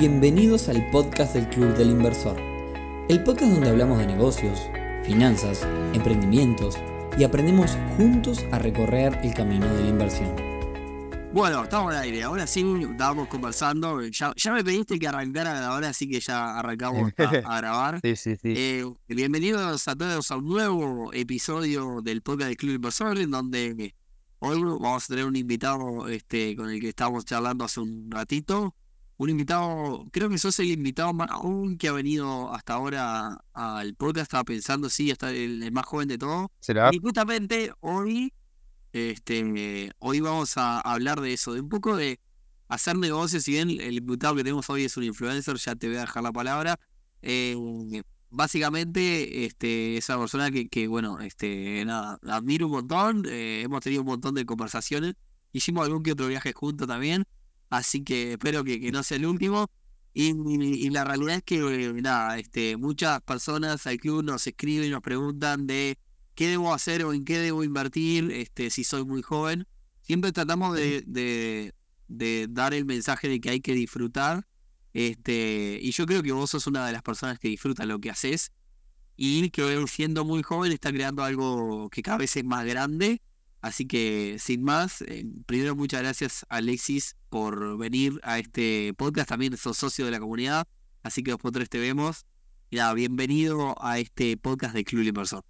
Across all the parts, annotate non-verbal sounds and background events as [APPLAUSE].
Bienvenidos al podcast del Club del Inversor, el podcast donde hablamos de negocios, finanzas, emprendimientos y aprendemos juntos a recorrer el camino de la inversión. Bueno, estamos al aire. Ahora sí estábamos conversando. Ya, me pediste que arrancara ahora, así que ya arrancamos a, grabar. [LAUGHS] sí, sí, sí. Eh, bienvenidos a todos a un nuevo episodio del podcast del Club Inversor, en donde hoy vamos a tener un invitado este, con el que estábamos charlando hace un ratito un invitado, creo que sos el invitado más aún que ha venido hasta ahora al podcast, estaba pensando, sí, hasta el, más joven de todo. ¿Será? Y justamente hoy, este, hoy vamos a hablar de eso, de un poco de hacer negocios, si bien el invitado que tenemos hoy es un influencer, ya te voy a dejar la palabra. Eh, básicamente, este, esa persona que, que, bueno, este, nada, admiro un montón, eh, hemos tenido un montón de conversaciones, hicimos algún que otro viaje junto también. Así que espero que, no sea el último. Y, la realidad es que, eh, nada, este, muchas personas al club nos escriben y nos preguntan de qué debo hacer o en qué debo invertir este, si soy muy joven. Siempre tratamos de, de, dar el mensaje de que hay que disfrutar. Este, y yo creo que vos sos una de las personas que disfruta lo que haces. Y que siendo muy joven está creando algo que cada vez es más grande Así que, sin más, eh, primero muchas gracias Alexis por venir a este podcast. También sos socio de la comunidad, así que nosotros te vemos. Ya, bienvenido a este podcast de Club Inversor.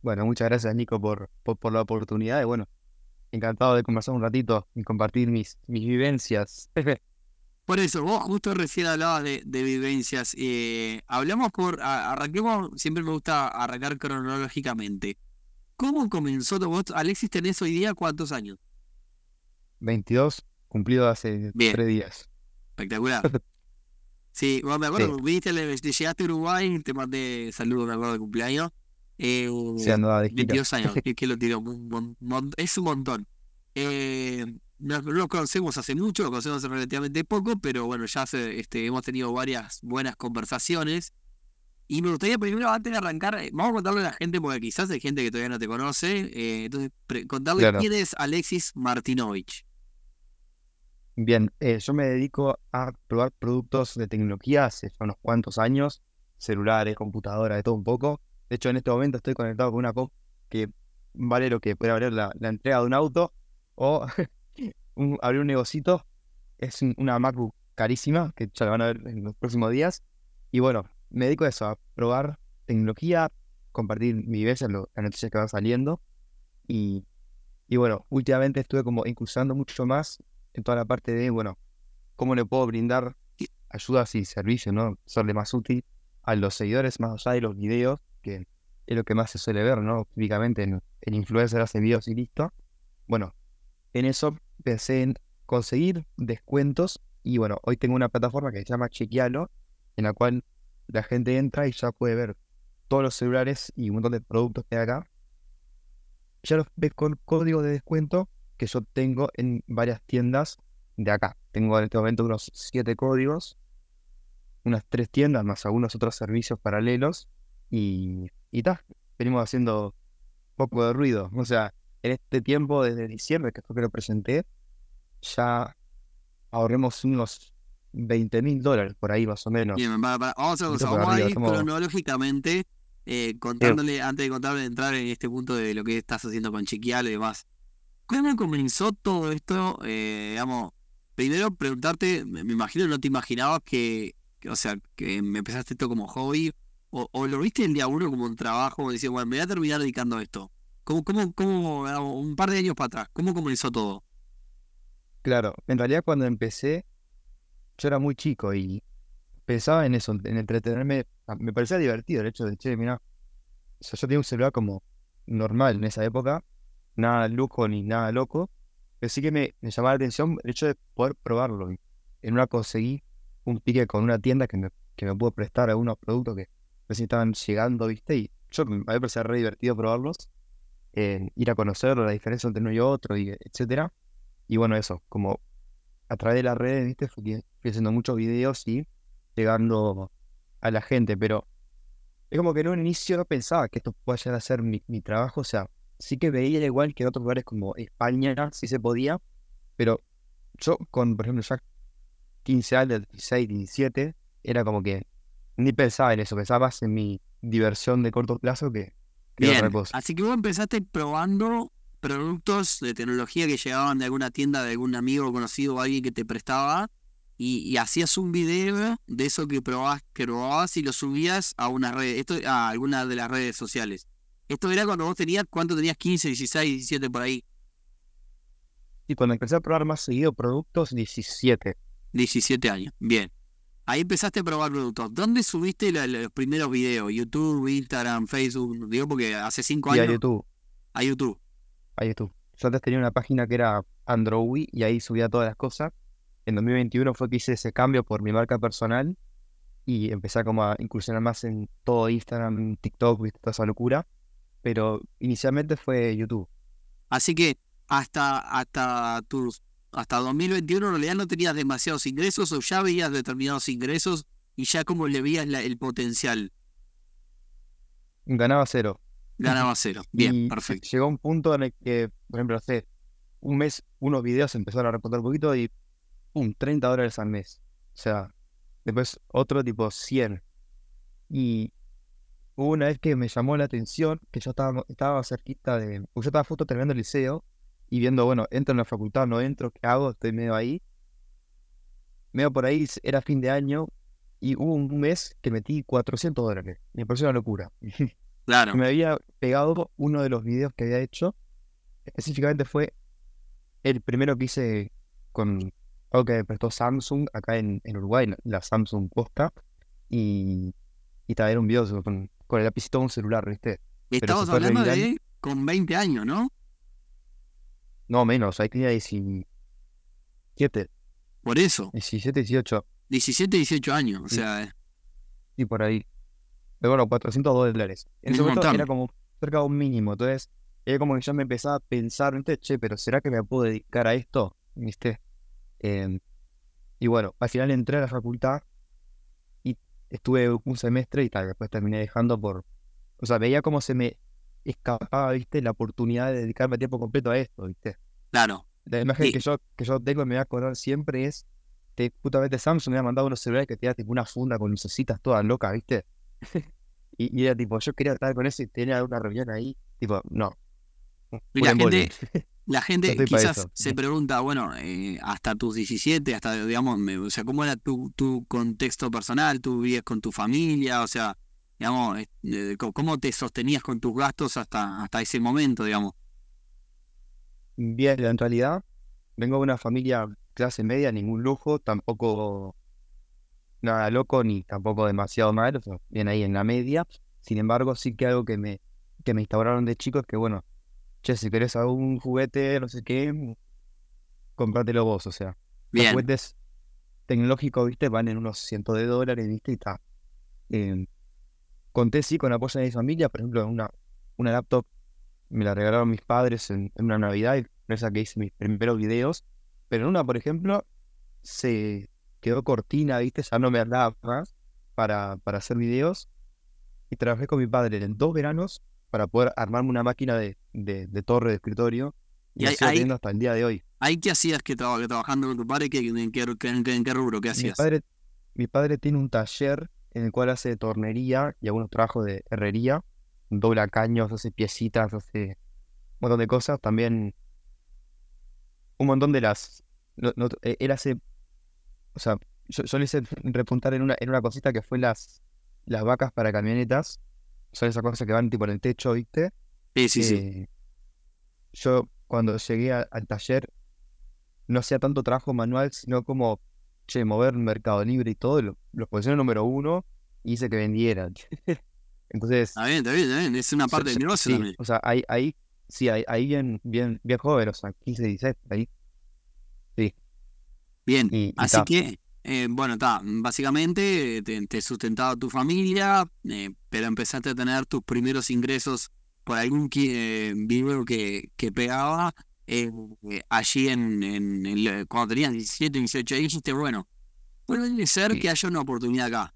Bueno, muchas gracias Nico por, por, la oportunidad y bueno, encantado de conversar un ratito y compartir mis, mis vivencias. [LAUGHS] Por eso, vos justo recién hablabas de, vivencias. Eh, hablamos por, arranquemos, siempre me gusta arrancar cronológicamente. ¿Cómo comenzó esto? Alexis, ¿tenés hoy día cuántos años? 22, cumplido hace tres días. Espectacular. [LAUGHS] sí, bueno, me acuerdo, viste, llegaste a Uruguay, te mandé saludos, me acuerdo de cumpleaños. Eh, Se andaba de 22 años, [LAUGHS] que, lo tiró, es un montón. Eh, no lo conocemos hace mucho, lo conocemos hace relativamente poco, pero bueno, ya este, hemos tenido varias buenas conversaciones. Y me gustaría primero, antes de arrancar, eh, vamos a contarle a la gente, porque quizás hay gente que todavía no te conoce. Eh, entonces, contarle quién es Alexis Martinovich. Bien, eh, yo me dedico a probar productos de tecnología hace unos cuantos años, celulares, computadoras, de todo un poco. De hecho, en este momento estoy conectado con una COP que vale lo que puede abrir la, entrega de un auto o [LAUGHS] abrir un negocito. Es una MacBook carísima, que ya la van a ver en los próximos días. Y bueno, me dedico a eso, a probar tecnología, compartir mi vivencia, las noticias que van saliendo. Y, y bueno, últimamente estuve como incursionando mucho más en toda la parte de, bueno, cómo le puedo brindar ayudas y servicios, ¿no? Serle más útil a los seguidores más allá de los videos, que es lo que más se suele ver, ¿no? Típicamente en, el influencer hace videos y listo. Bueno, en eso pensé en conseguir descuentos y bueno, hoy tengo una plataforma que se llama Chequealo, en la cual la gente entra y ya puede ver todos los celulares y un montón de productos que hay acá. Ya los ves con código de descuento que yo tengo en varias tiendas de acá. Tengo en este momento unos siete códigos, unas tres tiendas más algunos otros servicios paralelos y, y ta, venimos haciendo poco de ruido. O sea, en este tiempo, desde diciembre, que fue que lo presenté, ya ahorremos unos 20 mil dólares por ahí más o menos. Bien, vamos a vamos a ir cronológicamente eh, contándole, antes de contarle, entrar en este punto de lo que estás haciendo con Chiquial y demás. ¿Cómo comenzó todo esto? Eh, digamos, primero preguntarte, me, imagino no te imaginabas que, o sea, que me empezaste esto como hobby, o, lo viste el día uno como un trabajo, decías, bueno, me voy a terminar dedicando a esto. ¿Cómo, cómo, cómo, un par de años para atrás, cómo comenzó todo? Claro, en realidad cuando empecé, yo era muy chico y pensaba en eso, en entretenerme. Ah, me parecía divertido el hecho de, che, mira, yo tenía un celular como normal en esa época, nada lujo ni nada loco, pero sí que me, llamaba la atención el hecho de poder probarlo. En una conseguí un pique con una tienda que me, que me pudo prestar algunos productos que recién estaban llegando, ¿viste? Y yo me parecía re divertido probarlos, eh, ir a conocerlo, la diferencia entre uno y otro, y etcétera. Y bueno, eso, como a través de las redes, ¿viste? Fui, haciendo muchos videos y llegando a la gente, pero es como que en un inicio no pensaba que esto pueda llegar a ser mi, trabajo, o sea, sí que veía igual que en otros lugares como España, sí se podía, pero yo con, por ejemplo, ya 15 años, 16, 17, era como que ni pensaba en eso, pensaba más en mi diversión de corto plazo que, que Bien, otra cosa. así que vos empezaste probando productos de tecnología que llegaban de alguna tienda, de algún amigo conocido o alguien que te prestaba, y, y hacías un video de eso que probabas, que probabas y lo subías a una red, esto, a alguna de las redes sociales. Esto era cuando vos tenías, ¿cuánto tenías? 15, 16, 17 por ahí. Y cuando empecé a probar más seguido productos, 17. 17 años. Bien. Ahí empezaste a probar productos. ¿Dónde subiste la- los primeros videos? ¿YouTube, Instagram, Facebook? Digo porque hace 5 Y a años. YouTube, A YouTube. A YouTube. Yo antes tenía una página que era Android y ahí subía todas las cosas. En 2021 fue que hice ese cambio por mi marca personal y empecé a como a incursionar más en todo Instagram, TikTok, viste, toda esa locura. Pero inicialmente fue YouTube. Así que hasta, hasta tus hasta 2021 en realidad no tenías demasiados ingresos o ya veías determinados ingresos y ya como le veías la- el potencial. Ganaba cero. Ganaba cero. Bien, y perfecto. llegó un punto en el que, por ejemplo, hace un mes, unos videos empezaron a reportar un poquito y ¡pum! 30 dólares al mes. O sea, después otro tipo 100. Y hubo una vez que me llamó la atención que yo estaba, estaba cerquita de. Yo estaba justo terminando el liceo y viendo, bueno, entro en la facultad, no entro, ¿qué hago? Estoy medio ahí. Medio por ahí, era fin de año y hubo un mes que metí 400 dólares. Me pareció una locura. [LAUGHS] Claro. me había pegado uno de los videos que había hecho. Específicamente fue el primero que hice con algo que me prestó Samsung acá en, en Uruguay, la, Samsung Posta. Y, y también era un video con, con el lapicito de un celular, ¿viste? Estamos hablando viral. de con 20 años, ¿no? No menos, ahí tenía 17, Por eso. 17, 18 17, 18 años. O Sí. sea, eh, y por ahí. Pero bueno, 400 dólares. En ese momento era como cerca de un mínimo. Entonces, era como que ya me empezaba a pensar, ¿viste? Che, pero ¿será que me puedo dedicar a esto? ¿Viste? Em, y bueno, al final entré a la facultad y estuve un semestre y tal, después terminé dejando por... O sea, veía cómo se me escapaba, ¿viste? La oportunidad de dedicarme a tiempo completo a esto, ¿viste? claro. La imagen Sí. que yo, que yo tengo y me voy a acordar siempre es que justamente Samsung me ha mandado unos celulares que tenía tipo una funda con lucecitas todas locas, ¿viste? [LAUGHS] y, y era tipo, yo quería estar con eso y tenía una reunión ahí. Tipo, no. Y la gente, [LAUGHS] la gente quizás se pregunta, bueno, eh, hasta tus 17, hasta, digamos, me- o sea, ¿cómo era tu, tu contexto personal? ¿Tú vivías con tu familia? O sea, digamos, eh, ¿cómo te sostenías con tus gastos hasta, hasta ese momento, digamos? Bien, en realidad, vengo de una familia clase media, ningún lujo, tampoco nada loco, ni tampoco demasiado mal, o sea, bien ahí en la media. Sin embargo, sí que algo que me, que me instauraron de chico es que, bueno, che, si querés algún juguete, no sé qué, comprátelo vos, o sea. Los juguetes tecnológicos, viste, van en unos cientos de dólares, viste, y está. Eh, conté sí con apoyo de mi familia, por ejemplo, una, una laptop me la regalaron mis padres en, en una Navidad, y esa que hice mis primeros videos, pero en una, por ejemplo, se quedó cortina, viste, ya no me andaba más para, para hacer videos, y trabajé con mi padre en dos veranos para poder armarme una máquina de, de, de torre de escritorio, y, Y ahí- sigo teniendo hasta el día de hoy. ¿ahí qué hacías que, que trabajando con tu padre? ¿Qué, en, qué, en qué- en qué rubro? ¿Qué Mi hacías? padre, mi padre tiene un taller en el cual hace tornería y algunos trabajos de herrería, dobla caños, hace piecitas, hace un montón de cosas. También un montón de las... no- no- eh, él hace... O sea, yo, yo le hice [LAUGHS] repuntar en una, en una cosita que fue las, las vacas para camionetas. Son esas cosas que van tipo en el techo, ¿viste? Sí, sí, sí. Eh, yo cuando llegué a- al taller no hacía tanto trabajo manual, sino como, che, mover Mercado Libre y todo, lo, los posicioné número uno y hice que vendieran. [LAUGHS] Entonces, Está bien, está bien, está bien. Es una yo- parte del yo- negocio sí, también. o sea, ahí, ahí, sí, ahí, ahí bien, bien, bien joven, o sea, 15, 16, ahí. Bien, Y, y así ta. que, eh, bueno, está, básicamente te, te sustentaba tu familia, eh, pero empezaste a tener tus primeros ingresos por algún eh, video que, que pegaba eh, eh, allí en, en el- cuando tenías 17, 18 años, dijiste, bueno, puede ser que haya una oportunidad acá.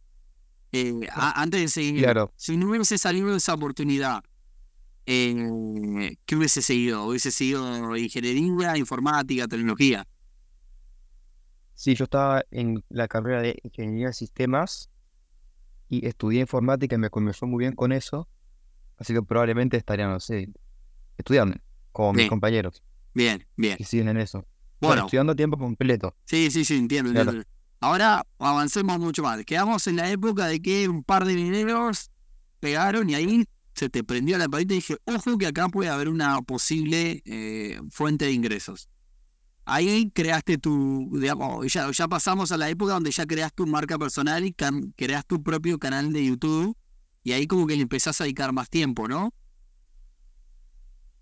Eh, a- antes de seguir, Claro. si no hubiese salido de esa oportunidad, eh, ¿qué hubiese seguido? ¿Hubiese seguido ingeniería, informática, tecnología? Sí, yo estaba en la carrera de Ingeniería de Sistemas y estudié informática y me comenzó muy bien con eso, así que probablemente estaría, no sé, estudiando con mis compañeros Bien, bien. que siguen en eso. O sea, Bueno, estudiando tiempo completo. sí, sí, sí, entiendo, Claro. entiendo. Ahora avancemos mucho más. Quedamos en la época de que un par de mineros pegaron y ahí se te prendió la lamparita y dije, ojo que acá puede haber una posible eh, fuente de ingresos. Ahí creaste tu, digamos, ya, ya pasamos a la época donde ya creaste tu marca personal y creaste tu propio canal de YouTube y ahí como que le empezás a dedicar más tiempo, ¿no?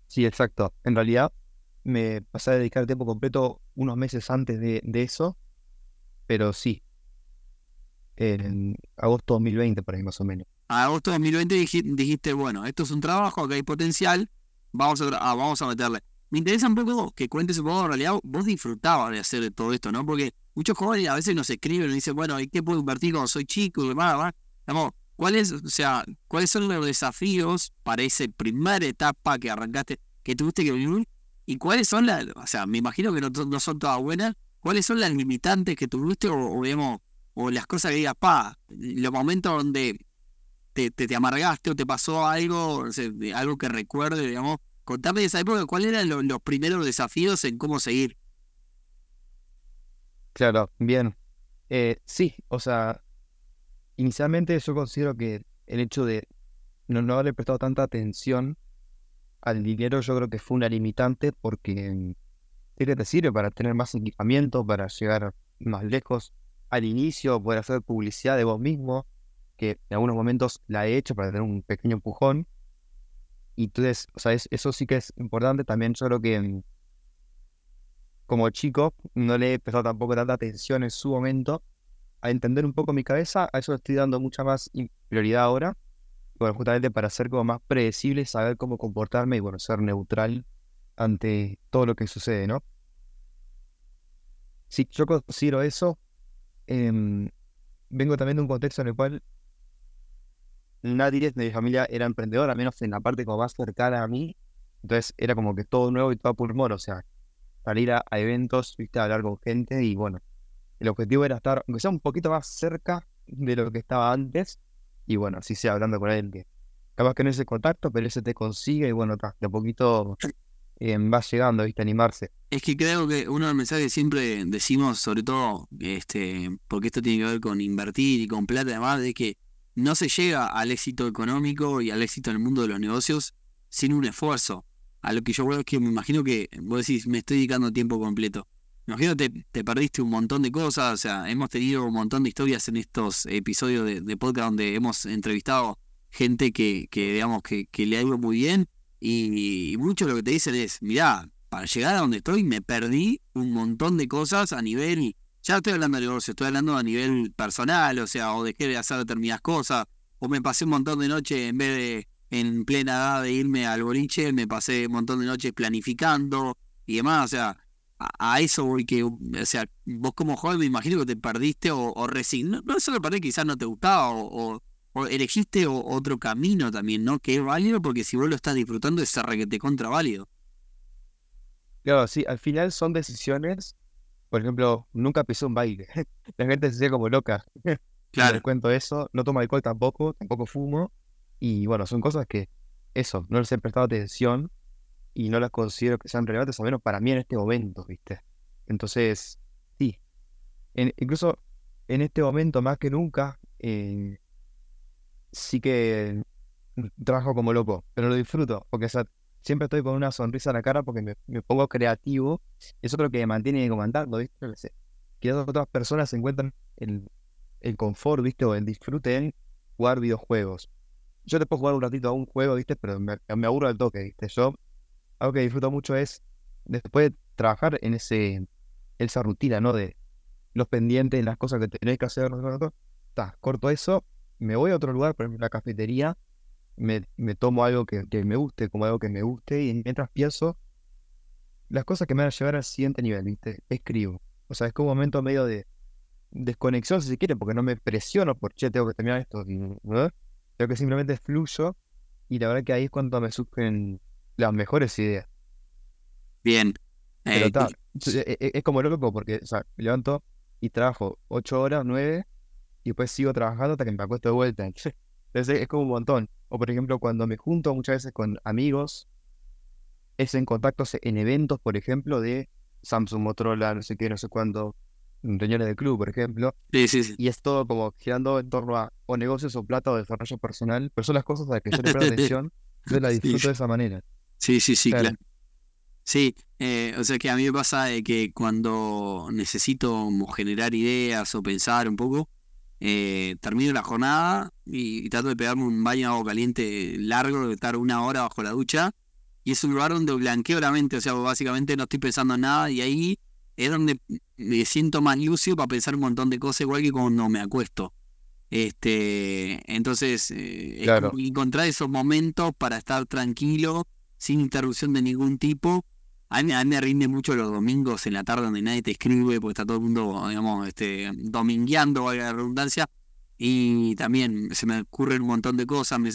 Sí, exacto. En realidad me pasé a dedicar tiempo completo unos meses antes de, de eso, pero sí, en agosto 2020 por ahí más o menos. A agosto de 2020 diji- dijiste, bueno, esto es un trabajo, acá hay potencial, vamos a, ah, vamos a meterle. Me interesa un poco que cuentes un poco, en realidad, vos disfrutabas de hacer todo esto, ¿no? Porque muchos jóvenes a veces nos escriben y dicen, bueno, ¿y qué puedo invertir cuando soy chico y demás? Digamos, ¿cuáles, o sea, cuáles son los desafíos para esa primera etapa que arrancaste, que tuviste que vivir? ¿Y cuáles son las, o sea, me imagino que no, son todas buenas, ¿cuáles son las limitantes que tuviste o, o, digamos, o las cosas que digas, pa, los momentos donde te, te, te amargaste o te pasó algo, sé, de algo que recuerde, digamos. Contame de esa época, ¿cuáles eran lo- los primeros desafíos en cómo seguir? Claro, bien. Eh, sí, o sea, inicialmente yo considero que el hecho de no, no haberle prestado tanta atención al dinero, yo creo que fue una limitante porque te sirve para tener más equipamiento, para llegar más lejos al inicio, poder hacer publicidad de vos mismo, que en algunos momentos la he hecho para tener un pequeño empujón. Y entonces, o sea, es- eso sí que es importante. También yo creo que mm, como chico no le he prestado tampoco tanta atención en su momento a entender un poco mi cabeza, a eso estoy dando mucha más prioridad ahora, bueno, justamente para ser como más predecible, saber cómo comportarme y bueno, ser neutral ante todo lo que sucede, ¿no? Sí, yo considero eso. em, vengo también de un contexto en el cual nadie de mi familia era emprendedor, al menos en la parte como más cercana a mí. Entonces era como que todo nuevo y todo a pulmón, o sea, salir a, eventos, viste, hablar con gente y bueno, el objetivo era estar, aunque sea un poquito más cerca de lo que estaba antes, y bueno, así sea hablando con él, que capaz que no es el contacto, pero ese te consigue y bueno, de a poquito eh, va llegando, viste, animarse. Es que creo que uno de los mensajes que siempre decimos, sobre todo, este, porque esto tiene que ver con invertir y con plata además, de que no se llega al éxito económico y al éxito en el mundo de los negocios sin un esfuerzo. A lo que yo es que me imagino que vos decís, me estoy dedicando tiempo completo. Me imagino que te, te perdiste un montón de cosas, o sea, hemos tenido un montón de historias en estos episodios de, podcast donde hemos entrevistado gente que, que digamos, que, le ha ido muy bien y, y mucho lo que te dicen es, mirá, para llegar a donde estoy me perdí un montón de cosas a nivel, ya estoy hablando de negocio, estoy hablando a nivel personal, o sea, o dejé de hacer determinadas cosas, o me pasé un montón de noches en vez de en plena edad de irme al boliche, me pasé un montón de noches planificando y demás, o sea, a, eso voy que, o sea, vos como joven me imagino que te perdiste o, o no, no solo perdés, quizás no te gustaba o, elegiste otro camino también, ¿no? Que es válido porque si vos lo estás disfrutando es requete contra válido. Claro, sí, al final son decisiones, por ejemplo, nunca pisé un baile, [LAUGHS] la gente se sigue como loca, [LAUGHS] Claro. les cuento eso, no tomo alcohol tampoco, tampoco fumo, y bueno, son cosas que, eso, no les he prestado atención y no las considero que sean relevantes, al menos para mí en este momento, ¿viste? Entonces, sí, en- incluso en este momento más que nunca, eh, sí que trabajo como loco, pero lo disfruto, porque o sea, siempre estoy con una sonrisa en la cara porque me, pongo creativo, eso creo que me mantiene comandando, ¿viste? Quizás otras personas encuentran el, el confort, ¿viste? O el disfrute jugar videojuegos. Yo te puedo jugar un ratito a un juego, ¿viste? Pero me, me aburro al toque, ¿viste? Yo, algo que disfruto mucho es después de trabajar en ese, esa rutina, ¿no? De los pendientes, las cosas que tenés que hacer, no corto eso, me voy a otro lugar, por ejemplo, una cafetería, me, me tomo algo que, que me guste, como algo que me guste, y mientras pienso las cosas que me van a llevar al siguiente nivel, ¿viste? Escribo. O sea, es como un momento medio de desconexión, si se quiere, porque no me presiono por, che, tengo que terminar esto, ¿no? Creo que simplemente fluyo, y la verdad que ahí es cuando me surgen las mejores ideas. Bien. Pero Eh, ta, es, es- es como loco porque, o sea, me levanto y trabajo ocho horas, nueve, y después sigo trabajando hasta que me acuesto de vuelta. [LAUGHS] Entonces es como un montón. O por ejemplo, cuando me junto muchas veces con amigos, es en contactos en eventos, por ejemplo, de Samsung, Motorola, no sé qué, no sé cuándo, reuniones de club, por ejemplo. Sí, sí, sí. Y es todo como girando en torno a o negocios o plata o desarrollo personal, pero son las cosas a las que yo le presto [LAUGHS] atención, yo la disfruto de esa manera. Sí, sí, sí, Claro. claro. Sí, eh, o sea que a mí me pasa de que cuando necesito generar ideas o pensar un poco, eh, termino la jornada y, y trato de pegarme un baño de agua caliente largo, de estar una hora bajo la ducha, y es un lugar donde blanqueo la mente, o sea, básicamente no estoy pensando en nada, y ahí es donde me siento más lúcido para pensar un montón de cosas, igual que cuando me acuesto. Este, entonces, eh, Claro. encontrar esos momentos para estar tranquilo, sin interrupción de ningún tipo. A mí, a mí me rinde mucho los domingos en la tarde donde nadie te escribe, porque está todo el mundo, digamos, este, domingueando, valga la redundancia. Y también se me ocurren un montón de cosas. me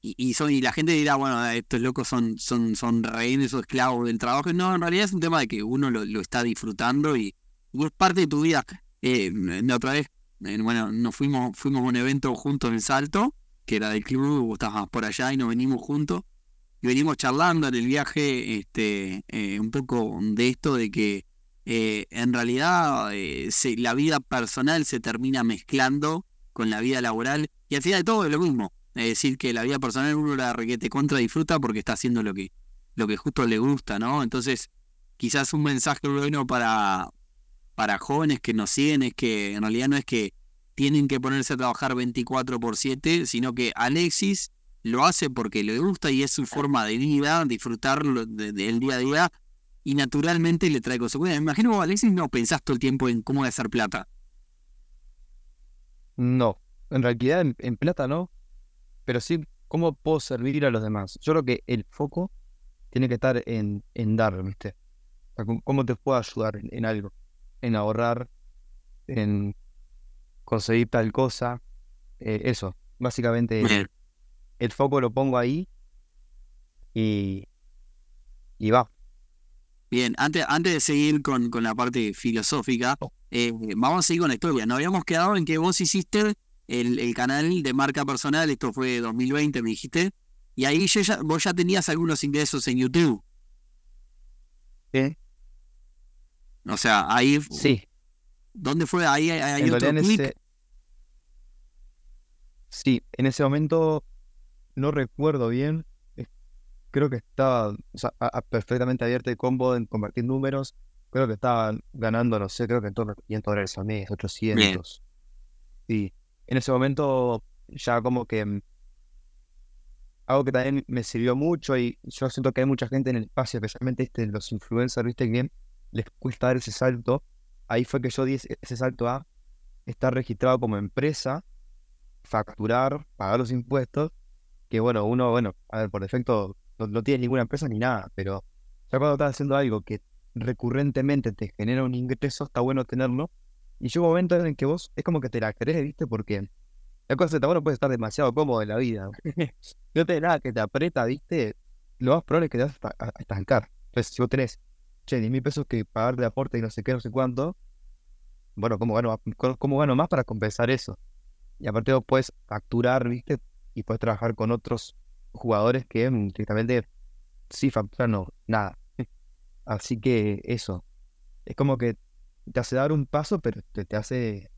y, y, son, y la gente dirá, bueno, estos locos son, son, son rehenes o esclavos del trabajo. No, en realidad es un tema de que uno lo, lo está disfrutando y, y es parte de tu vida. Eh, la otra vez, eh, bueno, nos fuimos, fuimos a un evento juntos en Salto, que era del club, vos estabas por allá y nos venimos juntos y venimos charlando en el viaje este, eh, un poco de esto de que eh, en realidad eh, se- la vida personal se termina mezclando con la vida laboral y al final de todo es lo mismo. Es decir, que la vida personal uno la requete contra disfruta porque está haciendo lo que, lo que justo le gusta, ¿no? Entonces, quizás un mensaje bueno para, para jóvenes que nos siguen es que en realidad no es que tienen que ponerse a trabajar 24 por 7, sino que Alexis lo hace porque le gusta y es su forma de vida, disfrutar de- del día a día y naturalmente le trae consecuencias. Me imagino Alexis no pensás todo el tiempo en cómo hacer plata. No, en realidad en, en plata no, pero sí cómo puedo servir a los demás. Yo creo que el foco tiene que estar en, en dar, ¿viste? O sea, cómo, te puedo ayudar en, en algo, en ahorrar, en conseguir tal cosa, eh, eso. Básicamente Bien. El foco lo pongo ahí y, y va. Bien, antes, antes de seguir con, con la parte filosófica, eh, vamos a seguir con la historia. Nos habíamos quedado en que vos hiciste el, el canal de marca personal, esto fue 2020, me dijiste, y ahí ya- vos ya tenías algunos ingresos en YouTube. ¿Sí? O sea, ahí, Sí, ¿dónde fue? Ahí hay, hay en otro clic. ese... Sí, en ese momento no recuerdo bien. Creo que estaba o sea, a- a- perfectamente abierto el combo en convertir números. Creo que estaban ganando, no sé, creo que en torno a 500 dólares al mes, 800. Sí, en ese momento ya como que mm, algo que también me sirvió mucho y yo siento que hay mucha gente en el espacio, especialmente este, los influencers, viste, que les cuesta dar ese salto. Ahí fue que yo di ese salto a estar registrado como empresa, facturar, pagar los impuestos, que bueno, uno, bueno, a ver, por defecto no, no tiene ninguna empresa ni nada, pero ya cuando estás haciendo algo que recurrentemente te genera un ingreso, está bueno tenerlo. Y llega un momento en que vos es como que te la crees, ¿viste? Porque la cosa está bueno puede estar demasiado cómodo en la vida. [LAUGHS] no tenés nada que te aprieta, ¿viste? Lo más probable es que te vas a esta- a a estancar. Entonces, si vos tenés, che, 10 mil pesos que pagar de aporte y no sé qué, no sé cuánto, bueno, ¿cómo gano, cómo gano más para compensar eso? Y aparte vos puedes facturar, ¿viste? Y puedes trabajar con otros jugadores que mm, directamente sí facturan no, nada. [LAUGHS] Así que eso, es como que te hace dar un paso, pero te, te hace...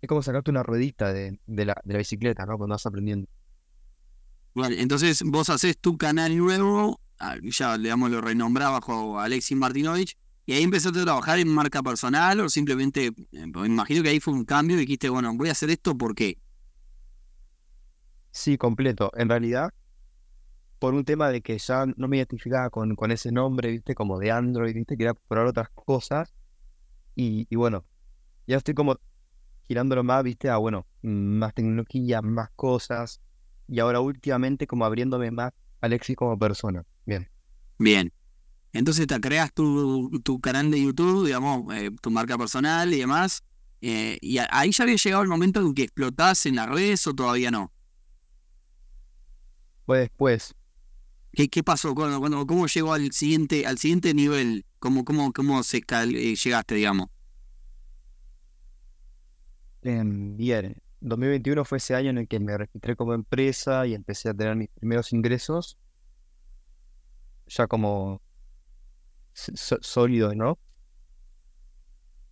Es como sacarte una ruedita de, de la, de la bicicleta, ¿no? Cuando vas aprendiendo. Vale, entonces vos haces tu canal nuevo, ah, ya digamos lo renombrás bajo Alexis Martinovich, y ahí empezaste a trabajar en marca personal o simplemente, eh, me imagino que ahí fue un cambio y dijiste, bueno, voy a hacer esto porque, Sí, completo. En realidad, por un tema de que ya no me identificaba con, con ese nombre, ¿viste? Como de Android, ¿viste? Quería probar otras cosas. Y, bueno, ya estoy como girándolo más, ¿viste? A, bueno, más tecnología, más cosas. Y ahora últimamente como abriéndome más Alexis como persona. Bien. bien. Entonces te creas tu, tu canal de YouTube, digamos, eh, tu marca personal y demás, eh, y ahí ya había llegado el momento en que explotás en las redes o todavía no. Pues después, ¿Qué, qué pasó? Cuando, cuando, ¿Cómo llegó al siguiente, al siguiente nivel? ¿Cómo, cómo, cómo se eh, llegaste, digamos? Em, bien, 2021 fue ese año en el que me registré como empresa y empecé a tener mis primeros ingresos, ya como sólidos, ¿no?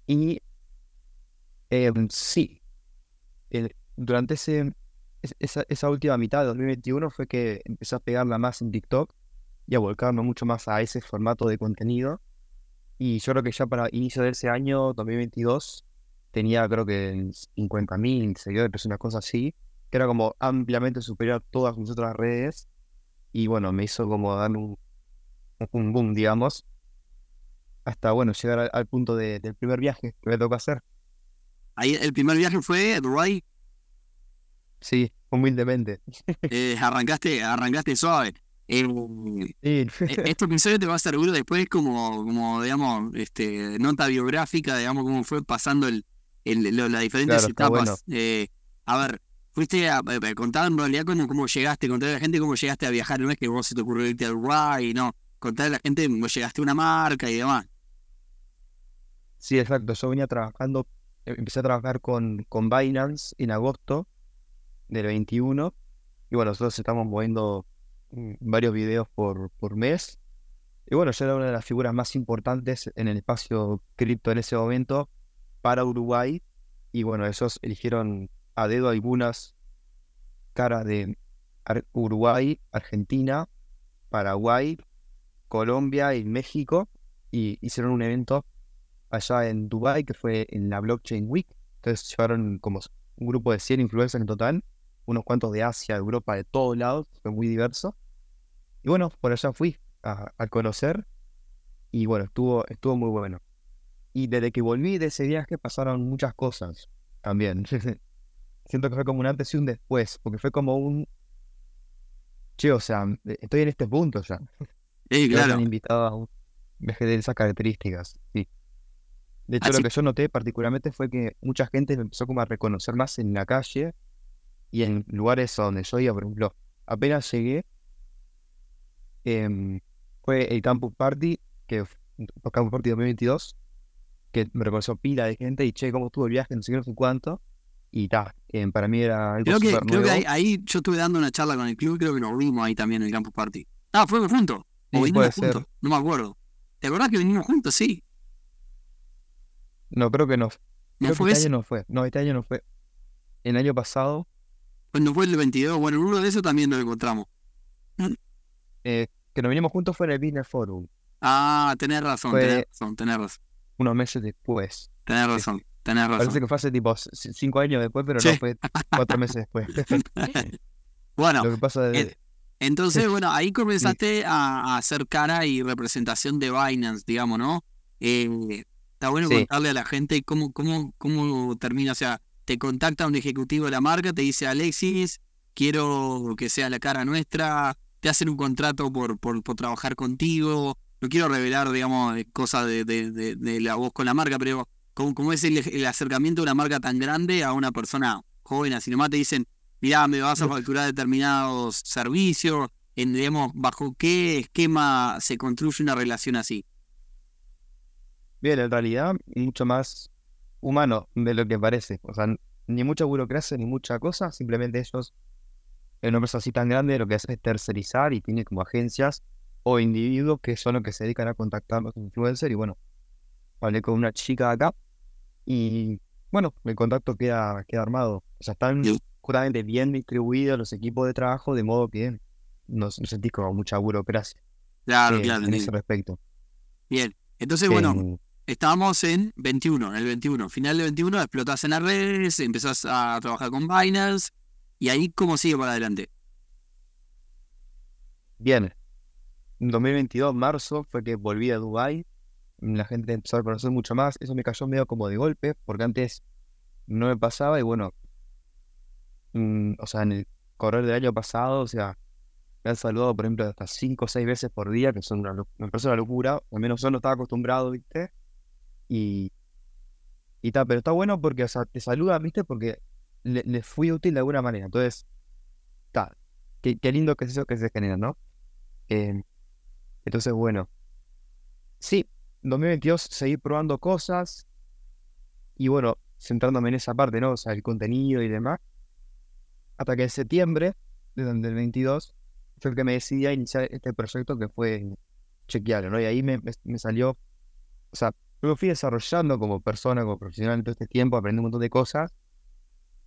Y em, sí, el- durante ese, es- esa, última mitad de 2021 fue que empecé a pegarla más en TikTok y a volcarme mucho más a ese formato de contenido. Y yo creo que ya para inicio de ese año, 2022, tenía creo que 50.000 seguidores, una cosa así, que era como ampliamente superior a todas mis otras redes. Y bueno, me hizo como dar un, un boom, digamos, hasta bueno, llegar al, punto de- del primer viaje que me tocó hacer. Ahí el primer viaje fue a Dubái. Sí, humildemente. eh, arrancaste, arrancaste suave. Eh, Sí, Eh, Este episodio te va a servir después como, como digamos, este, nota biográfica, digamos, cómo fue pasando el, el- lo- las diferentes Claro, etapas. bueno. Eh, a ver, fuiste a, eh, contar en realidad cómo, cómo llegaste, contar a la gente cómo llegaste a viajar, no es que vos se te ocurrió irte a Uruguay, no, contar a la gente cómo llegaste a una marca y demás. Sí, exacto. Yo venía trabajando, empecé a trabajar con, con Binance en agosto del 21. Y bueno, nosotros estamos moviendo mm, varios videos por, por mes. Y bueno, yo era una de las figuras más importantes en el espacio cripto en ese momento para Uruguay. Y bueno, ellos eligieron a dedo algunas caras de Uruguay, Argentina, Paraguay, Colombia y México. Y hicieron un evento allá en Dubai que fue en la Blockchain Week. Entonces llevaron como un grupo de 100 influencers en total, unos cuantos de Asia, de Europa, de todos lados, fue muy diverso. Y bueno, por allá fui a, a conocer y bueno, estuvo, estuvo muy bueno. Y desde que volví de ese viaje pasaron muchas cosas también. [LAUGHS] Siento que fue como un antes y un después, porque fue como un... Che, o sea, estoy en este punto ya. Creo que me claro, han invitado a un viaje de esas características, sí. De hecho, Así- lo que yo noté particularmente fue que mucha gente me empezó como a reconocer más en la calle y en lugares donde yo iba, por ejemplo, apenas llegué, em, fue el Campus Party, que Campus Party 2022, que me reconoció pila de gente y che, cómo estuvo el viaje, no sé qué, no sé cuánto, y ta, em, para mí era algo creo que, creo que ahí, ahí yo estuve dando una charla con el club, creo que nos vimos ahí también en el Campus Party. Ah, fuimos juntos, o Sí, vinimos juntos, no me acuerdo. ¿Te acordás que vinimos juntos? Sí. No, creo que no. ¿No Creo que fue este ese? año no fue. No, este año no fue. El año pasado, Cuando fue el 22, bueno, en uno de esos también lo encontramos. eh, que nos vinimos juntos fue en el Business Forum, Ah, tenés razón, Fue- tenés razón, tenés razón, unos meses después. tenés razón, tenés Parece razón. que fue hace tipo cinco años después, pero Sí. no fue cuatro meses después. [LAUGHS] [LAUGHS] Bueno, Lo que pasa es eh, entonces, bueno, ahí comenzaste a, a hacer cara y representación de Binance, digamos, ¿no? Eh, está bueno Sí. contarle a la gente cómo, cómo, cómo termina, o sea, te contacta un ejecutivo de la marca, te dice, Alexis, quiero que sea la cara nuestra, te hacen un contrato por, por, por trabajar contigo, no quiero revelar, digamos, eh, cosas de, de, de, de la voz con la marca, pero ¿cómo, cómo es el, el acercamiento de una marca tan grande a una persona joven? Así nomás te dicen, mirá, me vas a facturar determinados servicios, en, digamos, bajo qué esquema se construye una relación así. bien, en realidad, mucho más humano de lo que parece. O sea, ni mucha burocracia ni mucha cosa, simplemente ellos, en una empresa así tan grande, lo que hacen es tercerizar y tiene como agencias o individuos que son los que se dedican a contactar a los influencers. Y bueno, hablé con una chica acá y bueno, el contacto queda, queda armado. O sea, están justamente bien distribuidos los equipos de trabajo, de modo que no, no sentís como mucha burocracia Claro, eh, claro, en ese respecto. Bien. Entonces, bueno, Em, estábamos en 21, en el 21. Final del 21 explotás en las redes, empezás a trabajar con Binance, y ahí, ¿cómo sigue para adelante? bien, en 2022, marzo, fue que volví a Dubái. La gente empezó a conocer mucho más. Eso me cayó medio como de golpe, porque antes no me pasaba. Y bueno, mm, o sea, en el correr del año pasado, o sea, me han saludado, por ejemplo, hasta cinco o seis veces por día, que son una, me parece una locura. Al menos yo no estaba acostumbrado, ¿viste? Y, y tal, pero está bueno porque, o sea, te saludan, ¿viste? Porque le- les fui útil de alguna manera. Entonces, está, qué, qué lindo que es eso que se genera, ¿no? Eh, entonces, bueno, sí, 2022 seguí probando cosas y bueno, centrándome en esa parte, ¿no? O sea, el contenido y demás. Hasta que en septiembre del 22 fue el que me decidí a iniciar este proyecto que fue Chequearlo, ¿no? Y ahí me, me, salió, o sea, yo fui desarrollando como persona, como profesional en todo este tiempo, aprendí un montón de cosas,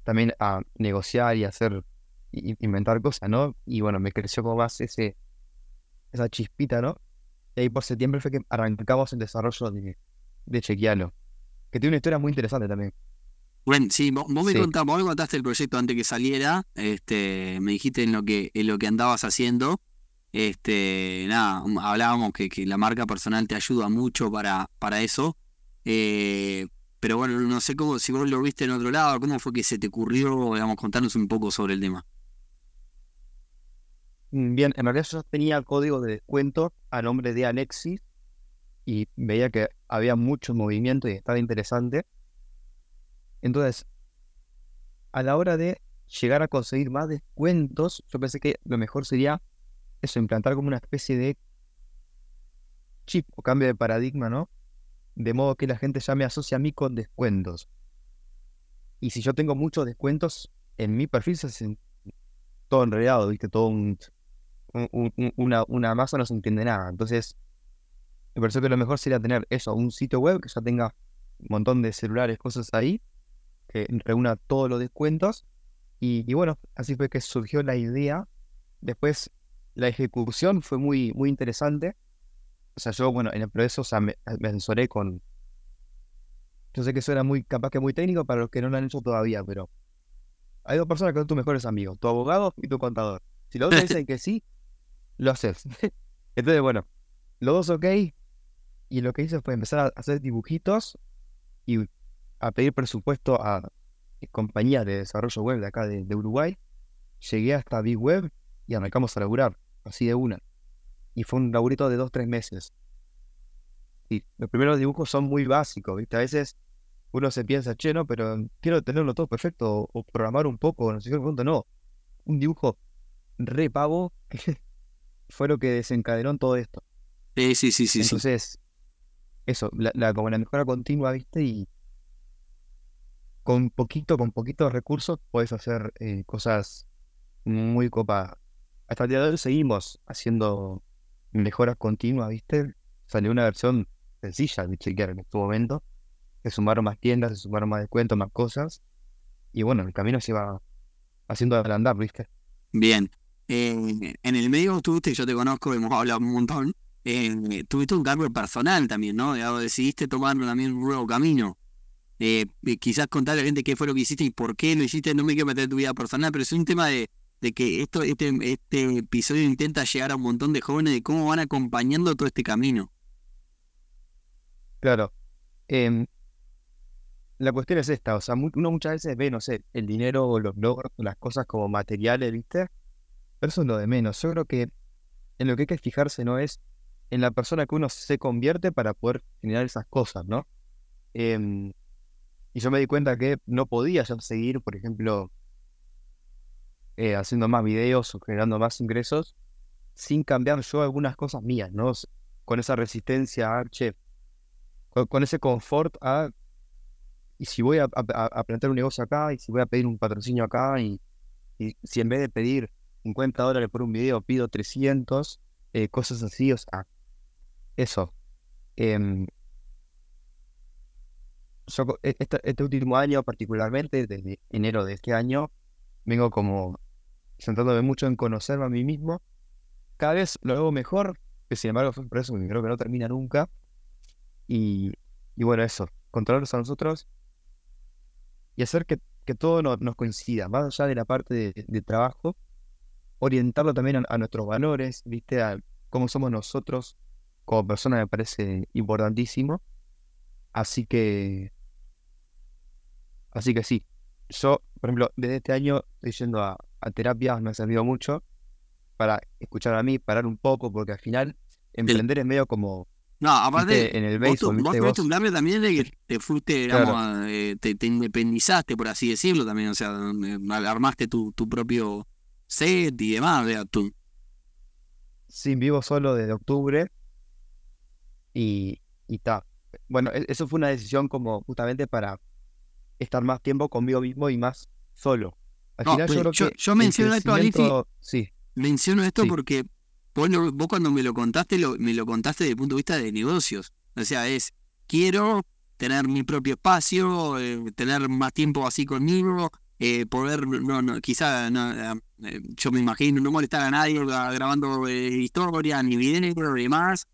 también a negociar y hacer, inventar cosas, ¿no? Y bueno, me creció como más ese, esa chispita, ¿no? Y ahí por septiembre fue que arrancamos el desarrollo de, de Chequealo, que tiene una historia muy interesante también. Bueno, sí, vos, me contaste el proyecto antes que saliera, este, me dijiste en lo que, en lo que andabas haciendo. Este, nada, hablábamos que, que la marca personal te ayuda mucho para, para eso. Eh, pero bueno, no sé cómo, si vos lo viste en otro lado, cómo fue que se te ocurrió, digamos, contarnos un poco sobre el tema. Mm, bien, en realidad yo tenía código de descuento a nombre de Alexis y veía que había mucho movimiento y estaba interesante. Entonces, a la hora de llegar a conseguir más descuentos, yo pensé que lo mejor sería eso, implantar como una especie de chip o cambio de paradigma, ¿no? De modo que la gente ya me asocie a mí con descuentos. Y si yo tengo muchos descuentos, en mi perfil se hace todo enredado, ¿viste? Todo un, una, una masa no se entiende nada. Entonces, me pareció que lo mejor sería tener eso, un sitio web que ya tenga un montón de celulares, cosas ahí, que reúna todos los descuentos. Y, bueno, así fue que surgió la idea. Después, la ejecución fue muy, muy interesante. O sea, yo, bueno, en el proceso, o sea, me, asesoré con. Yo sé que eso era muy, capaz que muy técnico para los que no lo han hecho todavía, pero hay dos personas que son tus mejores amigos, tu abogado y tu contador. Si los dos dicen [LAUGHS] que sí, lo haces. [LAUGHS] Entonces, bueno, los dos ok. Y lo que hice fue empezar a hacer dibujitos y a pedir presupuesto a compañías de desarrollo web de acá de, Uruguay. Llegué hasta Big Web y arrancamos a laburar, así de una. Y fue un laburito de dos, tres meses. Y los primeros dibujos son muy básicos, ¿viste? A veces uno se piensa, che, no, pero quiero tenerlo todo perfecto o, programar un poco, no sé qué punto. No, un dibujo re pavo [LAUGHS] fue lo que desencadenó todo esto. Sí, sí, sí, sí. Entonces, eso, la, como la mejora continua, ¿viste? Y con poquito, con poquitos recursos puedes hacer eh, cosas muy copadas. Hasta el día de hoy seguimos haciendo mejoras continuas, ¿viste? Salió una versión sencilla de chequear en este momento. Se sumaron más tiendas, se sumaron más descuentos, más cosas. Y bueno, el camino se va haciendo andar, ¿viste? Bien. Eh, en el medio tuviste, yo te conozco, hemos hablado un montón, eh, tuviste un cambio personal también, ¿no? Decidiste tomar también un nuevo camino. Eh, quizás contarle a la gente qué fue lo que hiciste y por qué lo hiciste, no me quiero meter en tu vida personal, pero es un tema de, de que esto, este, este episodio intenta llegar a un montón de jóvenes de cómo van acompañando todo este camino. Claro. Em, la cuestión es esta, o sea, uno muchas veces ve, no sé, el dinero o los logros, las cosas como materiales, ¿viste? Pero eso es lo de menos. Yo creo que en lo que hay que fijarse no es en la persona que uno se convierte para poder generar esas cosas, ¿no? Em, y yo me di cuenta que no podía ya seguir, por ejemplo, eh, haciendo más videos o generando más ingresos sin cambiar yo algunas cosas mías, ¿no? Con esa resistencia a, che, con, ese confort a, y si voy a, a, plantear un negocio acá, y si voy a pedir un patrocinio acá, y, y si en vez de pedir 50 dólares por un video pido 300, eh, cosas así, o sea, eso. Em, e, este, último año, particularmente, desde enero de este año, vengo como centrándome mucho en conocerme a mí mismo. Cada vez lo hago mejor, que sin embargo fue un proceso que creo que no termina nunca. Y, bueno, eso, controlarnos a nosotros y hacer que, todo nos coincida, más allá de la parte de, trabajo, orientarlo también a, nuestros valores, ¿viste? A cómo somos nosotros como persona me parece importantísimo. Así que, así que sí. Yo, por ejemplo, desde este año estoy yendo a, terapia, me ha servido mucho para escuchar a mí, parar un poco, porque al final emprender es medio como no, aparte, en el béisbol, vos, vos un cambio también de que te fuiste, digamos, eh, te, independizaste, por así decirlo, también, o sea, eh, armaste tu, tu propio set y demás, vea tú. Sí, vivo solo desde octubre y, y ta. Bueno, e-, eso fue una decisión como justamente para estar más tiempo conmigo mismo y más solo. Al No, final yo creo yo- que yo el menciono esto, Alifi, crecimiento- Sí, Menciono esto Sí. porque vos, cuando me lo contaste, lo- me lo contaste desde el punto de vista de negocios. O sea, es, quiero tener mi propio espacio, eh, tener más tiempo así conmigo, eh, poder, no, no, quizá, no, eh, yo me imagino, no molestar a nadie gra- grabando historias, ni videos, ni demás.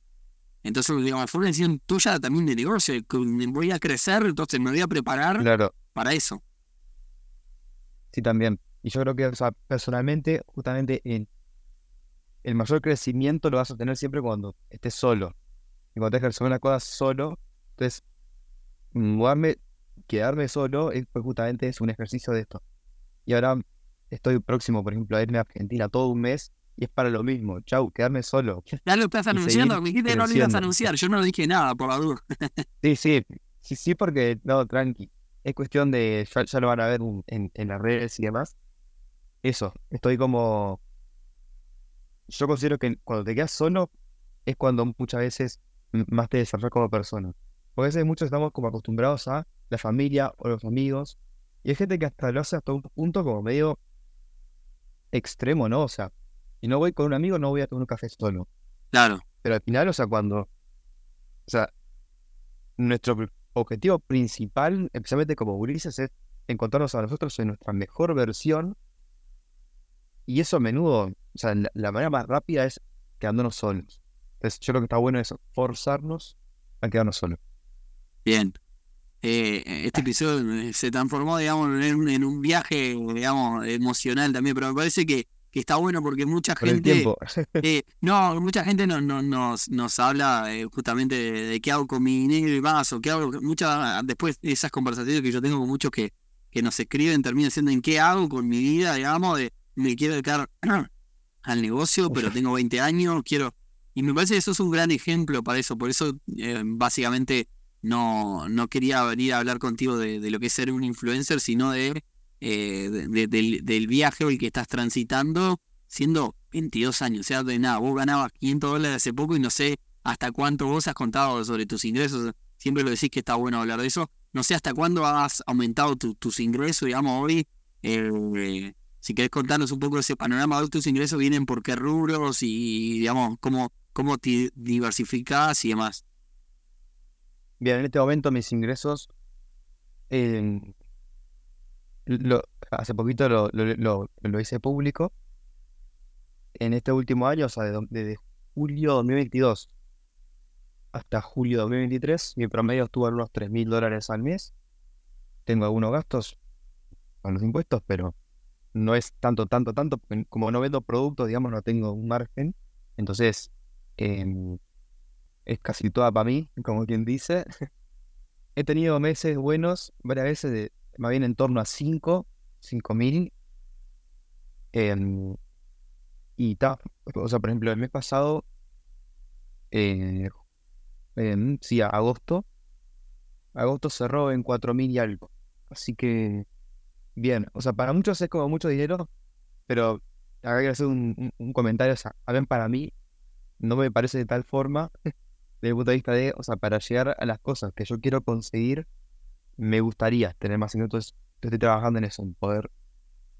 Entonces, digamos, fue una decisión tuya también de negocio. que Voy a crecer, entonces me voy a preparar claro. para eso. Sí, también. Y yo creo que, o sea, personalmente, justamente en el mayor crecimiento lo vas a tener siempre cuando estés solo. Y cuando tengas que hacer una cosa solo, entonces, mudarme, quedarme solo, es, pues justamente es un ejercicio de esto. Y ahora estoy próximo, por ejemplo, a irme a Argentina todo un mes y es para lo mismo. Chau, quedarme solo. Ya lo estás anunciando, me dijiste que no lo ibas a anunciar, yo no dije nada por la duda. Sí, sí, sí, sí, porque, no, tranqui. Es cuestión de, ya, ya lo van a ver en, en- las redes y demás. Eso, estoy como, yo considero que cuando te quedas solo es cuando muchas veces más te desarrollas como persona. Porque a veces muchos estamos como acostumbrados a la familia o los amigos. Y hay gente que hasta lo hace hasta un punto como medio extremo, ¿no? O sea, y no voy con un amigo, no voy a tomar un café solo. Claro. Pero al final, o sea, cuando, o sea, nuestro objetivo principal, especialmente como gurises, es encontrarnos a nosotros en nuestra mejor versión. Y eso a menudo, o sea, la, manera más rápida es quedándonos solos. Entonces, yo creo que está bueno eso, forzarnos a quedarnos solos. Bien. Eh, este episodio eh, se transformó, digamos, en en un viaje, digamos, emocional también, pero me parece que, que está bueno porque mucha gente, [LAUGHS] eh, no, mucha gente no, no- nos, nos habla eh, justamente de, de qué hago con mi dinero y más, o qué hago, muchas, después de esas conversaciones que yo tengo con muchos que, que nos escriben, terminan siendo en qué hago con mi vida, digamos, de me quiero dedicar [CLEARS THROAT] al negocio, pero tengo 20 años, quiero... Y me parece que eso es un gran ejemplo para eso, por eso eh, básicamente no, no quería venir a hablar contigo de, de lo que es ser un influencer, sino de, eh, de- de- del, viaje o el que estás transitando siendo 22 años. O sea, de nada, vos ganabas 500 dólares hace poco y no sé hasta cuánto vos has contado sobre tus ingresos. Siempre lo decís que está bueno hablar de eso. No sé hasta cuándo has aumentado tu- tus ingresos, digamos, hoy. Eh, si querés contarnos un poco de ese panorama, hoy tus ingresos vienen por qué rubros y, digamos, cómo, cómo te diversificás y demás. Bien, en este momento mis ingresos, eh, lo- hace poquito lo, lo, lo- hice público. En este último año, o sea, de desde julio 2022 hasta julio 2023, mi promedio estuvo en unos 3 mil dólares al mes. Tengo algunos gastos con los impuestos, pero no es tanto, tanto, tanto, como no vendo productos, digamos, no tengo un margen. Entonces, em, es casi toda para mí, como quien dice. [LAUGHS] He tenido meses buenos, varias veces, de, más bien en torno a 5, 5 mil. em, y ta, o sea, por ejemplo, el mes pasado, eh, em, sí, agosto, agosto cerró en 4 mil y algo. Así que, bien, o sea, para muchos es como mucho dinero, pero acá quiero hacer un, un- un comentario, o sea, a ver, para mí no me parece de tal forma, [LAUGHS] desde el punto de vista de, o sea, para llegar a las cosas que yo quiero conseguir, me gustaría tener más ingresos. Entonces, yo estoy trabajando en eso, en poder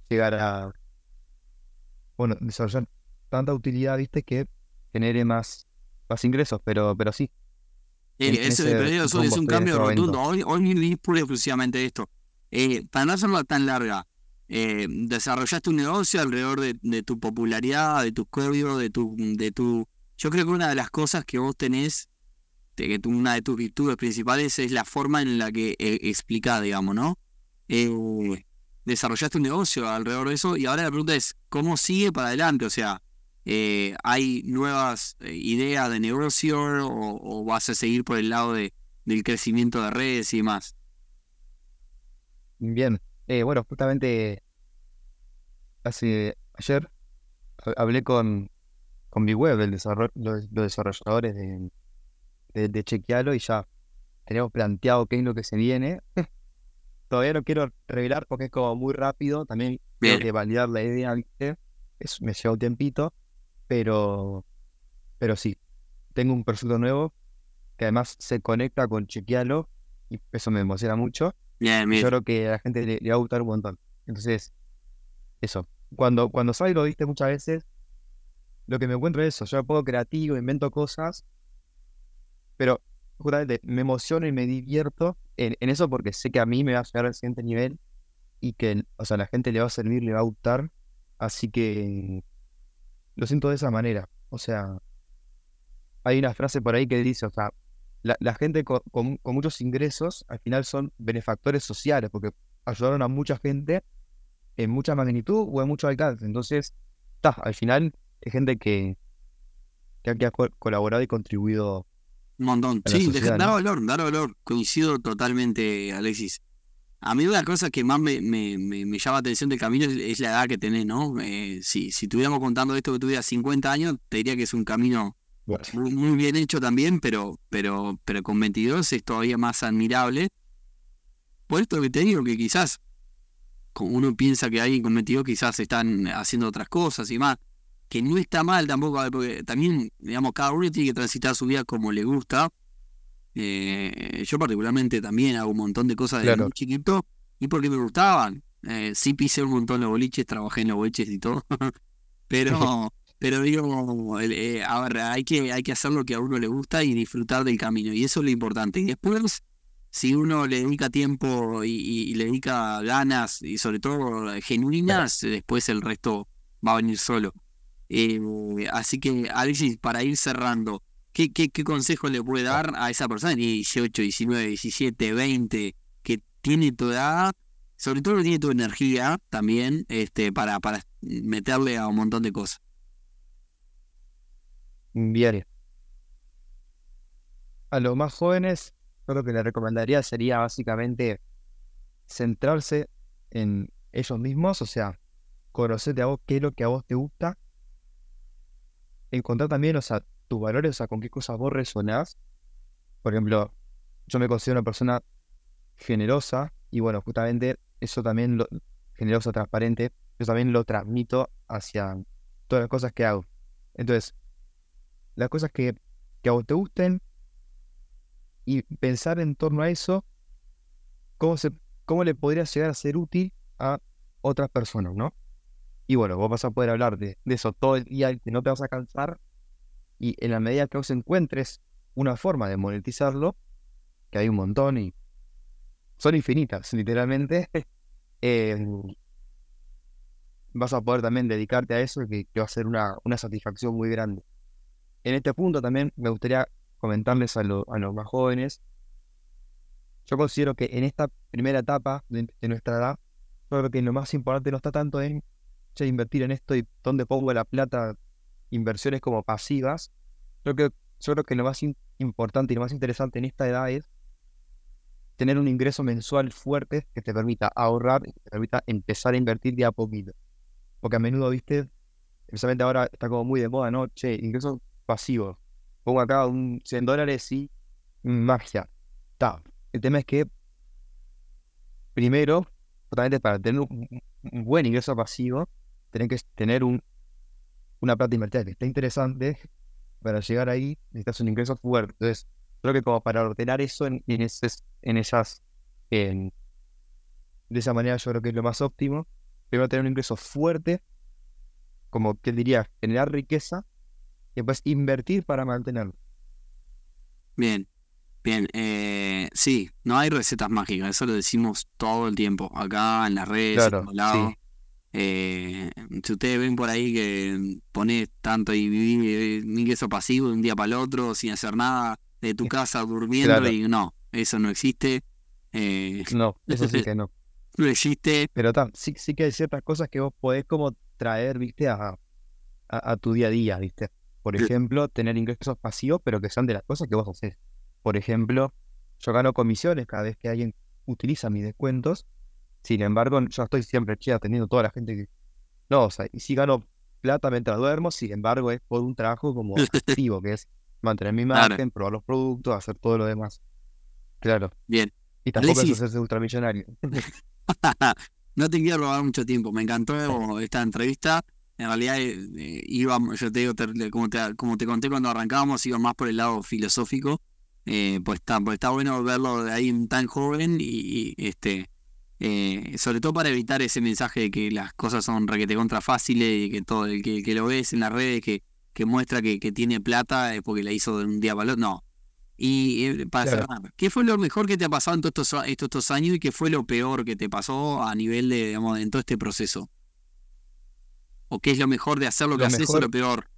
llegar a, bueno, desarrollar tanta utilidad, viste, que genere más, más ingresos, pero, pero sí, en eso, ese pero eso es un cambio rotundo. Hoy, hoy vivís pura y exclusivamente esto. Eh, para no hacerlo tan larga, eh, desarrollaste un negocio alrededor de, de tu popularidad, de tus códigos, de tu, de tu. Yo creo que una de las cosas que vos tenés, de que una de tus virtudes principales es la forma en la que eh, explicás, digamos, ¿no? Eh, desarrollaste un negocio alrededor de eso y ahora la pregunta es, ¿cómo sigue para adelante? O sea, eh, ¿hay nuevas eh, ideas de negocio o, o vas a seguir por el lado de, del crecimiento de redes y demás? Bien, bueno, justamente hace ayer ha- hablé con, con mi web, el desarrollo, los, los desarrolladores de, de, de Chequealo y ya tenemos planteado qué es lo que se viene. [LAUGHS] Todavía no quiero revelar porque es como muy rápido, también tengo Bien. que validar la idea, ¿viste? Es, me lleva un tiempito, pero, pero sí, tengo un proyecto nuevo que además se conecta con Chequealo y eso me emociona mucho. Bien, bien. Yo creo que a la gente le, le va a gustar un montón. Entonces, eso. Cuando, cuando salgo, viste, muchas veces, lo que me encuentro es eso. Yo me pongo creativo, invento cosas, pero justamente me emociono y me divierto en, en eso porque sé que a mí me va a llegar al siguiente nivel y que, o sea, la gente le va a servir, le va a gustar. Así que lo siento de esa manera. O sea, hay una frase por ahí que dice, o sea, la, la gente co- con, con muchos ingresos al final son benefactores sociales porque ayudaron a mucha gente en mucha magnitud o en mucho alcance. Entonces, ta, al final es gente que, que ha, colaborado y contribuido Un montón. Sí, sociedad, dar ¿no? valor, dar valor. Coincido totalmente, Alexis. A mí una cosa que más me, me, me, me llama la atención del camino es, es la edad que tenés, ¿no? Eh, si, si estuviéramos contando esto que tuvieras 50 años, te diría que es un camino muy, muy bien hecho también, pero, pero, pero con 22 es todavía más admirable. Por esto que te digo, que quizás como uno piensa que alguien con 22 quizás están haciendo otras cosas y más, que no está mal tampoco, porque también, digamos, cada uno tiene que transitar su vida como le gusta. Eh, yo particularmente también hago un montón de cosas desde Claro. muy chiquito y porque me gustaban. Eh, sí pisé un montón los boliches, trabajé en los boliches y todo, [LAUGHS] pero, [LAUGHS] pero digo, eh, a ver, hay que, hay que hacer lo que a uno le gusta y disfrutar del camino, y eso es lo importante. Y después, si uno le dedica tiempo y, y- y le dedica ganas, y sobre todo genuinas, después el resto va a venir solo. Eh, así que, Alexis, para ir cerrando, ¿qué, qué, consejo le puede dar a esa persona que tiene 18, 19, 17, 20, que tiene tu edad, sobre todo que tiene tu energía también, este, para, para meterle a un montón de cosas? Bien. A los más jóvenes, yo lo que les recomendaría sería básicamente centrarse en ellos mismos, o sea, conocerte a vos, qué es lo que a vos te gusta, encontrar también, o sea, tus valores, o sea, con qué cosas vos resonás. Por ejemplo, yo me considero una persona generosa y bueno, justamente eso también, lo, generosa, transparente, yo también lo transmito hacia todas las cosas que hago. Entonces, las cosas que, que a vos te gusten y pensar en torno a eso, cómo, se, cómo le podría llegar a ser útil a otras personas, ¿no? Y bueno, vos vas a poder hablar de, eso todo el día y no te vas a cansar y en la medida que vos encuentres una forma de monetizarlo, que hay un montón y son infinitas, literalmente, [LAUGHS] eh, vas a poder también dedicarte a eso que, que va a ser una, una satisfacción muy grande. En este punto también me gustaría comentarles a, lo- a los más jóvenes, yo considero que en esta primera etapa de, de nuestra edad, yo creo que lo más importante no está tanto en che, invertir en esto y dónde pongo la plata, inversiones como pasivas. Yo creo, yo creo que lo más importante y lo más interesante en esta edad es tener un ingreso mensual fuerte que te permita ahorrar y que te permita empezar a invertir de a poquito. Porque a menudo, viste, especialmente ahora está como muy de moda, ¿no? Che, ingresos pasivos. Pongo acá un 100 dólares y magia. Ta. El tema es que, primero, justamente para tener un buen ingreso pasivo, tenés que tener un, una plata invertida que esté interesante. Para llegar ahí, necesitas un ingreso fuerte. Entonces, creo que como para ordenar eso en, en, en esas, en- de esa manera, yo creo que es lo más óptimo. Primero tener un ingreso fuerte, como que diría, generar riqueza, y después invertir para mantenerlo. Bien, bien. Eh, sí, no hay recetas mágicas, eso lo decimos todo el tiempo, acá en las redes, en todos lados. sí. Eh, si ustedes ven por ahí que pones tanto y vivís un ingreso pasivo de un día para el otro sin hacer nada, de tu casa durmiendo Claro. y no, eso no existe. Eh, No, eso sí que no. [LAUGHS] no existe. Pero tam, sí, sí que hay ciertas cosas que vos podés como traer, viste, a, a, a tu día a día, viste. Por ejemplo, tener ingresos pasivos, pero que sean de las cosas que vos haces. Por ejemplo, yo gano comisiones cada vez que alguien utiliza mis descuentos. Sin embargo, yo estoy siempre che, atendiendo toda la gente que. No, o sea, y sí gano plata mientras duermo, sin embargo, es por un trabajo como [LAUGHS] activo, que es mantener mi Claro. imagen, probar los productos, hacer todo lo demás. Claro. Bien. Y tampoco es Alexis. hacerse ultramillonario. [LAUGHS] No te quiero robar mucho tiempo, me encantó [LAUGHS] esta entrevista. En realidad, eh, eh, iba, yo te digo, te- como te, como te conté cuando arrancábamos, iba más por el lado filosófico. Eh, pues, está, pues está bueno verlo de ahí tan joven y, este eh, sobre todo para evitar ese mensaje de que las cosas son requete contra fáciles y que todo el que, lo ves en las redes que, que muestra que, que, tiene plata es porque la hizo de un día para otro. No. Y eh, para cerrar, ¿qué fue lo mejor que te ha pasado en todos estos, estos, años y qué fue lo peor que te pasó a nivel de, digamos, en todo este proceso? ¿O qué es lo mejor de hacer lo, que haces o lo peor?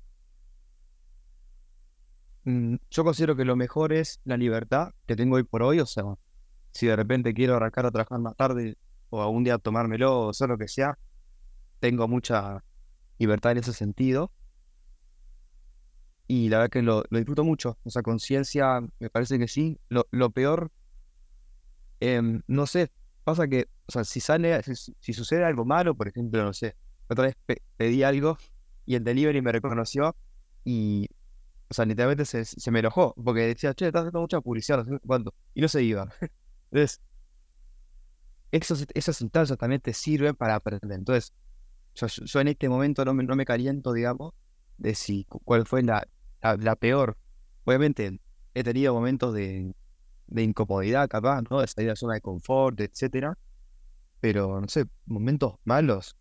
Mm, yo considero que lo mejor es la libertad que tengo hoy por hoy, o sea, si de repente quiero arrancar a trabajar más tarde o algún día tomármelo o hacer lo que sea, tengo mucha libertad en ese sentido. Y la verdad que lo, disfruto mucho. O sea, conciencia, me parece que sí. Lo, lo peor, em, no sé, pasa que, o sea, si sale, si, sucede algo malo, por ejemplo, no sé, otra vez pedí algo y el delivery me reconoció y, o sea, literalmente se, se me enojó porque decía, che, estás haciendo mucha publicidad, y no se iba. [LAUGHS] Entonces, esos, esas instancias también te sirven para aprender. Entonces, yo, en este momento no me, no me caliento, digamos, de si cuál fue la, la, peor. Obviamente, he tenido momentos de, de incomodidad, capaz, ¿no? De salir de la zona de confort, etcétera. Pero, no sé, momentos malos.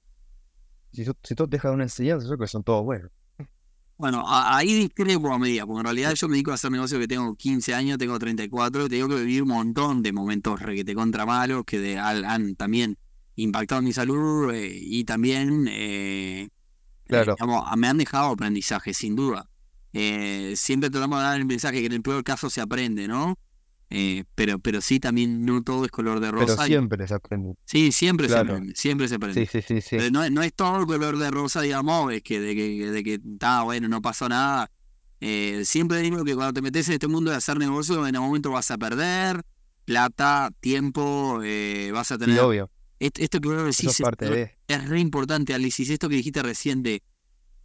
Si, si tú dejas una enseñanza, yo creo que son todos buenos. Bueno, ahí discrepo a medida, porque en realidad yo me dedico a hacer negocios que tengo 15 años, tengo 34, y tengo que vivir un montón de momentos requete contra malos que de, han, también impactado mi salud eh, y también eh, eh, claro. me han dejado aprendizaje, sin duda. siempre tratamos de dar el mensaje que en el peor caso se aprende, ¿no? Eh, pero, pero sí, también no todo es color de rosa. Pero siempre se aprende. Sí, siempre se aprende. Siempre se aprende. Sí, sí, sí, no, no, es todo color de rosa, digamos, es que de que, de que está bueno, no pasó nada. Eh, siempre digo que cuando te metes en este mundo de hacer negocios, en algún momento vas a perder plata, tiempo, eh, vas a tener. obvio. Esto, que vos decís es, es, re importante, Alicia. Esto que dijiste recién de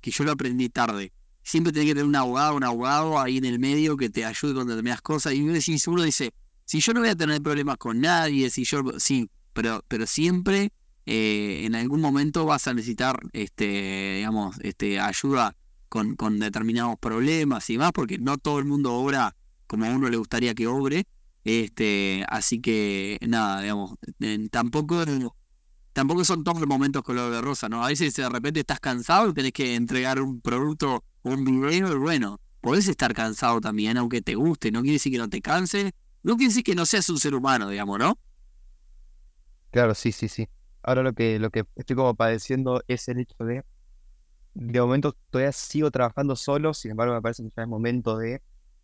que yo lo aprendí tarde siempre tiene que tener un abogado, un abogado ahí en el medio que te ayude con determinadas cosas. Y uno dice, si yo no voy a tener problemas con nadie, si yo, sí, pero, pero siempre eh, en algún momento vas a necesitar, este, digamos, este, ayuda con, con determinados problemas y más, porque no todo el mundo obra como a uno le gustaría que obre. Este, así que nada, digamos, tampoco tampoco son todos los momentos color de rosa, ¿no? A veces de repente estás cansado y tenés que entregar un producto un video, bueno, podés estar cansado también, aunque te guste, no quiere decir que no te canse, no quiere decir que no seas un ser humano, digamos, ¿no? Claro, sí, sí, sí. Ahora lo que, lo que estoy como padeciendo es el hecho de, de momento todavía sigo trabajando solo, sin embargo me parece que ya es momento de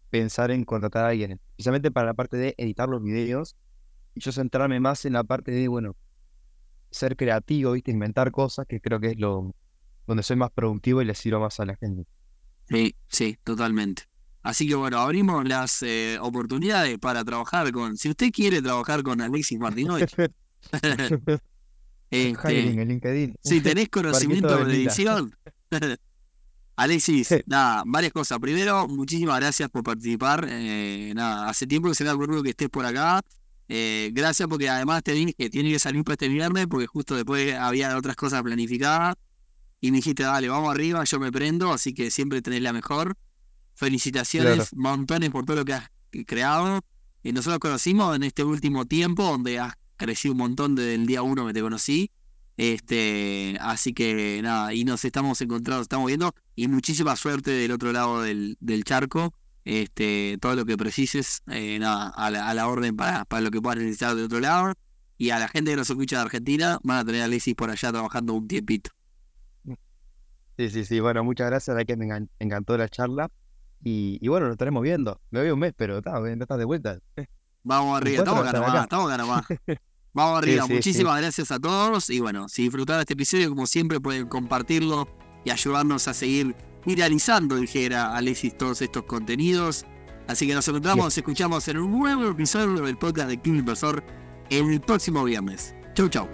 pensar en contratar a alguien, especialmente para la parte de editar los videos, y yo centrarme más en la parte de, bueno, ser creativo, ¿viste? inventar cosas, que creo que es lo donde soy más productivo y le sirvo más a la gente. Sí, sí, totalmente. Así que bueno, abrimos las eh, oportunidades para trabajar con. Si usted quiere trabajar con Alexis Martinovich, [LAUGHS] [LAUGHS] este, en LinkedIn. Si tenés [LAUGHS] conocimiento de, edición. Alexis, nada, varias cosas. Primero, muchísimas gracias por participar. Eh, nada, hace tiempo que se me ocurrido que estés por acá. Eh, gracias porque además te dije que tiene que salir para este viernes porque justo después había otras cosas planificadas y me dijiste, dale, vamos arriba, yo me prendo, así que siempre tenés la mejor. Felicitaciones, montones por todo lo que has creado. Y nosotros conocimos en este último tiempo, donde has crecido un montón desde el día uno que te conocí. Este, así que nada, y nos estamos encontrando, estamos viendo, y muchísima suerte del otro lado del, del charco. Este, todo lo que precises, eh, nada, a la, a la orden para, para lo que puedas necesitar del otro lado. Y a la gente que nos escucha de Argentina, van a tener a Alexis por allá trabajando un tiempito. Sí, sí, sí. Bueno, muchas gracias. La que me encantó la charla. Y, bueno, nos estaremos viendo. Me voy un mes, pero está, estás de vuelta. Vamos [LAUGHS] arriba, estamos ganando estamos ganando [LAUGHS] Vamos arriba, muchísimas gracias a todos. Y bueno, si disfrutaron este episodio, como siempre, pueden compartirlo y ayudarnos a seguir viralizando, dijera Alexis, todos estos contenidos. Así que nos encontramos, nos escuchamos en un nuevo episodio del podcast de Club Inversor el próximo viernes. Chau, chau.